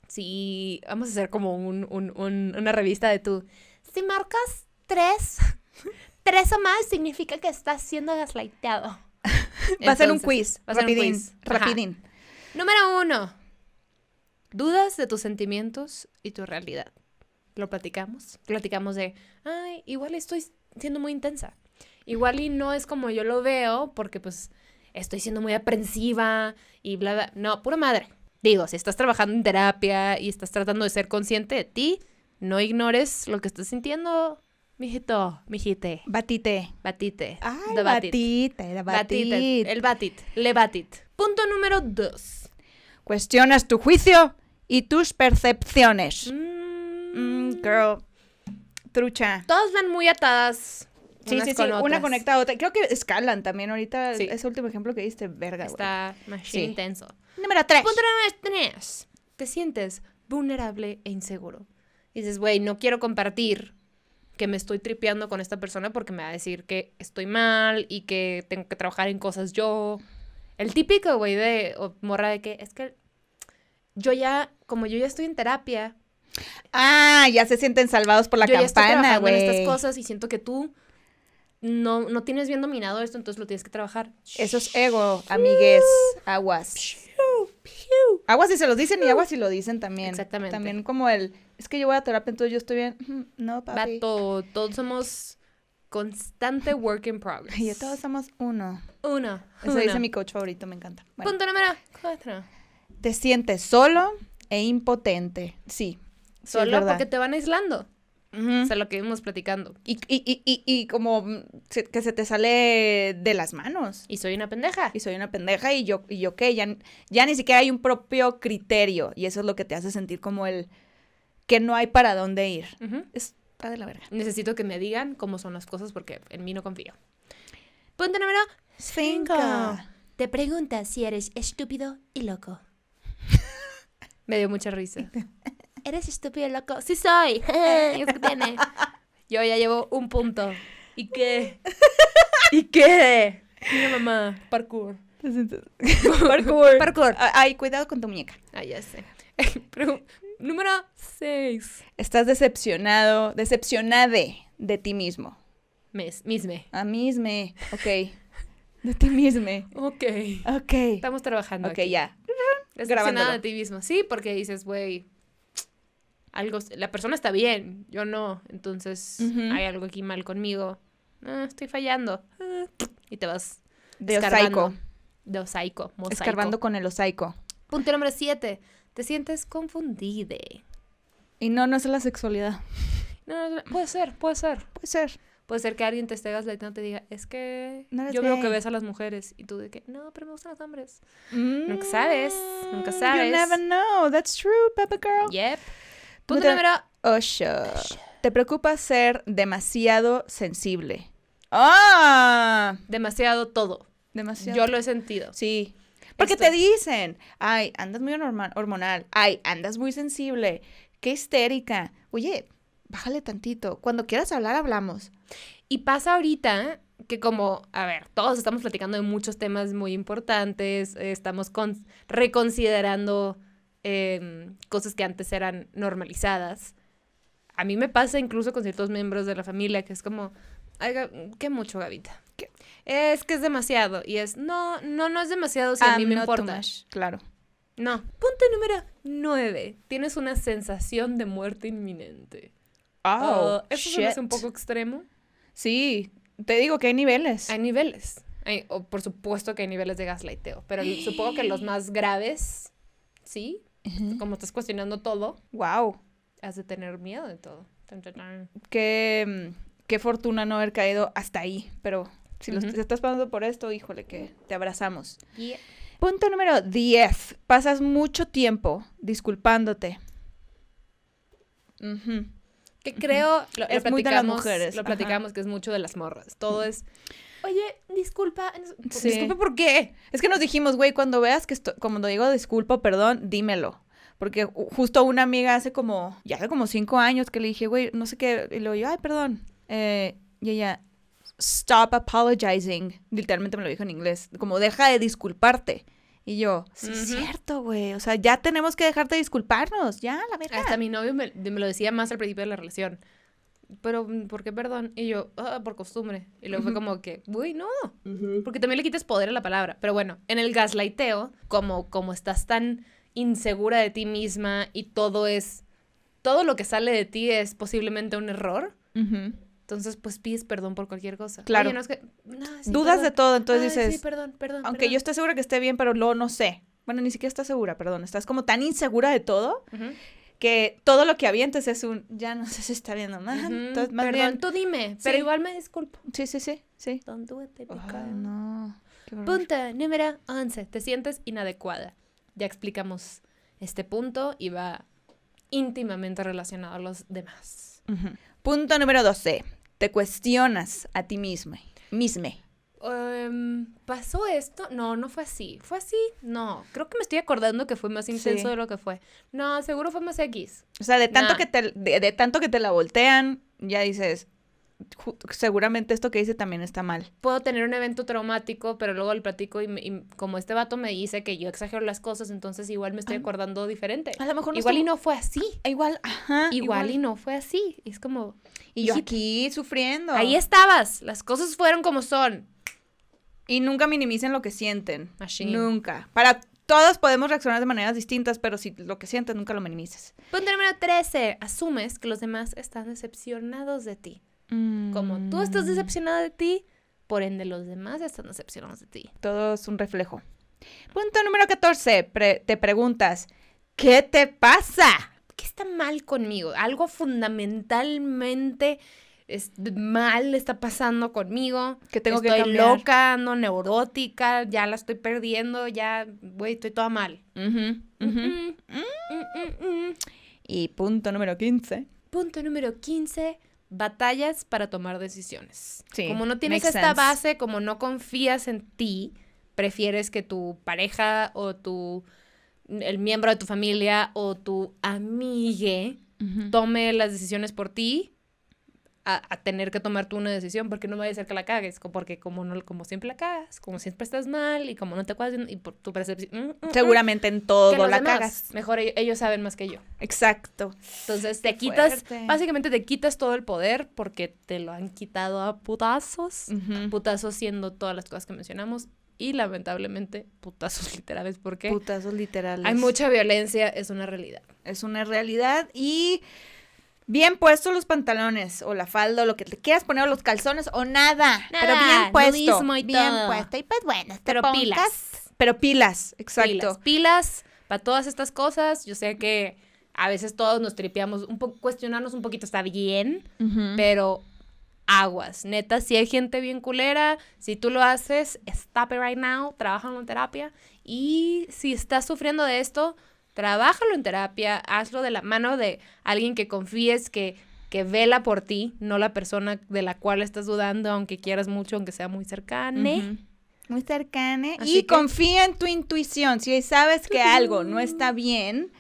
si vamos a hacer como un, un- un- una revista de tú. Si marcas tres, tres o más, significa que estás siendo gaslightado. Va a ser un quiz. va a ser un rapidín. quiz. Ajá. Rapidín. Número uno. Dudas de tus sentimientos y tu realidad. Lo platicamos. Platicamos de, ay, igual estoy siendo muy intensa. Igual y no es como yo lo veo porque pues estoy siendo muy aprensiva y bla, bla. No, pura madre. Digo, si estás trabajando en terapia y estás tratando de ser consciente de ti, no ignores lo que estás sintiendo, mijito, mijite, Batite. batite. Ay, The batit. batite, Batite, el batit, le batit. Punto número dos. Cuestionas tu juicio y tus percepciones. Mm, Mm, girl. Trucha. Todas van muy atadas. Sí, sí, sí. con Una otras. conecta a otra. Creo que escalan también ahorita. Sí. Ese último ejemplo que diste, verga, güey. Está Sí. intenso. Número 3. Punto número tres. Te sientes vulnerable e inseguro. Y dices, güey, no quiero compartir que me estoy tripeando con esta persona porque me va a decir que estoy mal y que tengo que trabajar en cosas yo. El típico, güey, de morra de que es que yo ya, como yo ya estoy en terapia, Ah, ya se sienten salvados por la yo campana, güey. estas cosas y siento que tú no, no tienes bien dominado esto, entonces lo tienes que trabajar. Eso es ego, amigues. Aguas. Aguas si se los dicen y aguas si lo dicen también. Exactamente. También como el, es que yo voy a terapia, entonces yo estoy bien. No, papi. Todos somos constante work in progress. Y todos somos uno. Uno. Eso uno. dice mi coach favorito, me encanta. Bueno, Punto número cuatro. te sientes solo e impotente. Sí. Solo porque te van aislando. O sea, lo que íbamos platicando. y, y, y, y, y como que se te sale de las manos. Y soy una pendeja. Y soy una pendeja y yo, y yo qué, ya, ya ni siquiera hay un propio criterio. Y eso es lo que te hace sentir como el que no hay para dónde ir. Ujú. Está de la verga. Necesito que me digan cómo son las cosas porque en mí no confío. Punto número Cinco. Te preguntas si eres estúpido y loco. Me dio mucha risa. ¿Eres estúpido y loco? Sí soy. ¿Eso qué tiene? Yo ya llevo un punto. ¿Y qué? ¿Y qué? Mira mamá, parkour. Parkour. Parkour. Ah, Ay, cuidado con tu muñeca. Ah, ya sé. Número 6. Estás decepcionado, decepcionade de ti mismo. Mes, misme. A misme. Ok. De ti mismo. Ok. Ok. Estamos trabajando. Ok, aquí. ya. Decepcionada de ti mismo. Sí, porque dices, güey, algo, la persona está bien, yo no. Entonces, hay algo aquí mal conmigo. Ah, estoy fallando. Ah, y te vas De osaico. De osaico. mosaico. Escarbando con el osaico. Punto número 7. Te sientes confundide. Y no, no es la sexualidad. No, no, puede ser, puede ser. Puede ser. Puede ser que alguien te esté gaslightando y te diga, es que No yo veo que gay". ves a las mujeres. Y tú de que, no, pero me gustan los hombres. Nunca sabes, nunca You sabes. never know. That's true, Peppa Girl. Yep. Punto te- número... Ocho. Te preocupa ser demasiado sensible. ¡Ah! Demasiado todo. Demasiado. Yo lo he sentido. Sí. Porque Esto- te dicen, ay, andas muy hormonal, ay, andas muy sensible, qué histérica. Oye, bájale tantito. Cuando quieras hablar, hablamos. Y pasa ahorita que como, a ver, todos estamos platicando de muchos temas muy importantes, estamos con- reconsiderando em, cosas que antes eran normalizadas. A mí me pasa incluso con ciertos miembros de la familia que es como, ay, ¿qué mucho, Gavita? ¿Qué? Es que es demasiado. Y es, no, no, no es demasiado si a mí I'm me too importa. Claro. No. Punto número nueve. Tienes una sensación de muerte inminente. Oh, Ah, eso me hace un shit. poco extremo. Sí, te digo que hay niveles. Hay niveles. Hay- o por supuesto que hay niveles de gaslighteo, pero supongo que los más graves, sí, como estás cuestionando todo, Wow. has de tener miedo de todo. Qué, mm, qué fortuna no haber caído hasta ahí. Pero si estás pasando por esto, híjole, que te abrazamos. Punto número 10. Pasas mucho tiempo disculpándote. Que creo, lo, lo Es muy de las platicamos, mujeres, lo ajá. platicamos que es mucho de las morras. Todo es, oye, disculpa, Sí. disculpa, ¿por qué? Es que nos dijimos, güey, cuando veas que esto, como digo disculpa perdón, dímelo. Porque ju- justo una amiga hace como, ya hace como cinco años que le dije, güey, no sé qué, y luego yo, ay, perdón. Eh, y ella, stop apologizing. Literalmente me lo dijo en inglés, como deja de disculparte. Y yo, sí, es cierto, güey. O sea, ya tenemos que dejar de disculparnos. Ya, la verdad. Hasta mi novio me, me lo decía más al principio de la relación. Pero, mm, ¿por qué perdón? Y yo, "Ah, por costumbre. Y luego fue como que, uy, no. Porque también le quitas poder a la palabra. Pero bueno, en el gaslighteo, como, como estás tan insegura de ti misma y todo es, todo lo que sale de ti es posiblemente un error, Ujú. entonces pues pides perdón por cualquier cosa. Claro. Oye, no, es que, no, sí, Dudas de todo, entonces Ay, dices, Sí, perdón, perdón. aunque perdón. yo esté segura que esté bien, pero luego no sé. Bueno, ni siquiera estás segura, perdón. Estás como tan insegura de todo. Que todo lo que avientes es un, ya no sé si está viendo mal. Ujú, Entonces, más perdón, bien, tú dime, pero igual me disculpo. sí, sí, sí, sí. Don't do it, girl. no. Punto número 11. Te sientes inadecuada. Ya explicamos este punto y va íntimamente relacionado a los demás. Punto número 12. Te cuestionas a ti misma. Misme. Em, ¿Pasó esto? No, no fue así. ¿Fue así? No. Creo que me estoy acordando que fue más intenso Sí. de lo que fue. No, seguro fue más X. O sea, de tanto, Nah. que te, de, de tanto que te la voltean, ya dices, seguramente esto que hice también está mal. Puedo tener un evento traumático, pero luego lo platico y, me- y como este vato me dice que yo exagero las cosas, entonces igual me estoy Ah. acordando diferente. A lo mejor no igual y no fue así. Igual, ajá. Igual, y no fue así. Es como, Y yo aquí sufriendo. ahí estabas. Las cosas fueron como son. Y nunca minimicen lo que sienten. Machine. Nunca. Para todos podemos reaccionar de maneras distintas, pero si lo que sientes nunca lo minimices. Punto número 13. Asumes que los demás están decepcionados de ti. Como tú estás Mm. decepcionado de ti, por ende los demás están decepcionados de ti. Todo es un reflejo. Punto número 14. Pre- te preguntas, ¿qué te pasa? ¿Qué está mal conmigo? Algo fundamentalmente es- mal está pasando conmigo. Que tengo que estoy cambiar. loca, ando neurótica, ya la estoy perdiendo, ya, güey, estoy toda mal. Mm, mm, mm, mm. Y punto número 15. Punto número 15. Batallas para tomar decisiones. Sí, como no tienes esta sense. base, como no confías en ti, prefieres que tu pareja o tu el miembro de tu familia o tu amigue tome las decisiones por ti a, a tener que tomar tú una decisión porque no vaya a ser que la cagues, porque como no como siempre la cagas, como siempre estás mal y como no te acuerdas y por tu percepción mm, mm, mm, Seguramente en todo la demás, cagas. Mejor ellos, ellos saben más que yo. Exacto. Entonces te Qué quitas, fuerte. básicamente te quitas todo el poder porque te lo han quitado a putazos. Ujú. Putazos siendo todas las cosas que mencionamos y lamentablemente putazos literales porque Putazos literales. hay mucha violencia, es una realidad. Es una realidad y bien puestos los pantalones o la falda o lo que te quieras poner o los calzones o nada. pero Nada, bien puesto. y bien todo. puesto. Y pues bueno, te Pero pongas- pilas. Pero pilas, exacto. Pilas, pilas para todas estas cosas. Yo sé que a veces todos nos tripeamos, un poco, cuestionarnos un poquito está bien, pero aguas. Neta, si hay gente bien culera, si tú lo haces, stop it right now, trabájalo en terapia. Y si estás sufriendo de esto, trabájalo en terapia, hazlo de la mano de alguien que confíes, que, que vela por ti, no la persona de la cual estás dudando, aunque quieras mucho, aunque sea muy cercana. Muy cercana. Así y que- confía en tu intuición. Si sabes que algo no está bien,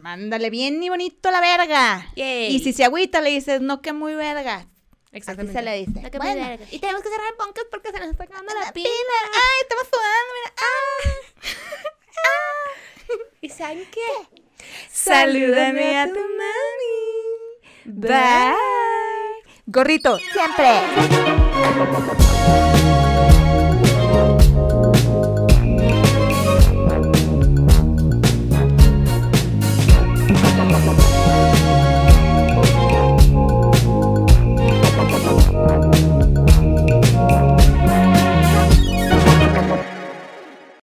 mándale bien y bonito a la verga. Yay. Y si se agüita, le dices, no, que muy verga. Exactamente. Así se le dice. La que Bueno. me verga. Y tenemos que cerrar el podcast porque se nos está acabando la pila. Ay, estaba sudando, mira. ¿Y saben qué? Salúdame a tu mami. Bye. Gorrito. Siempre.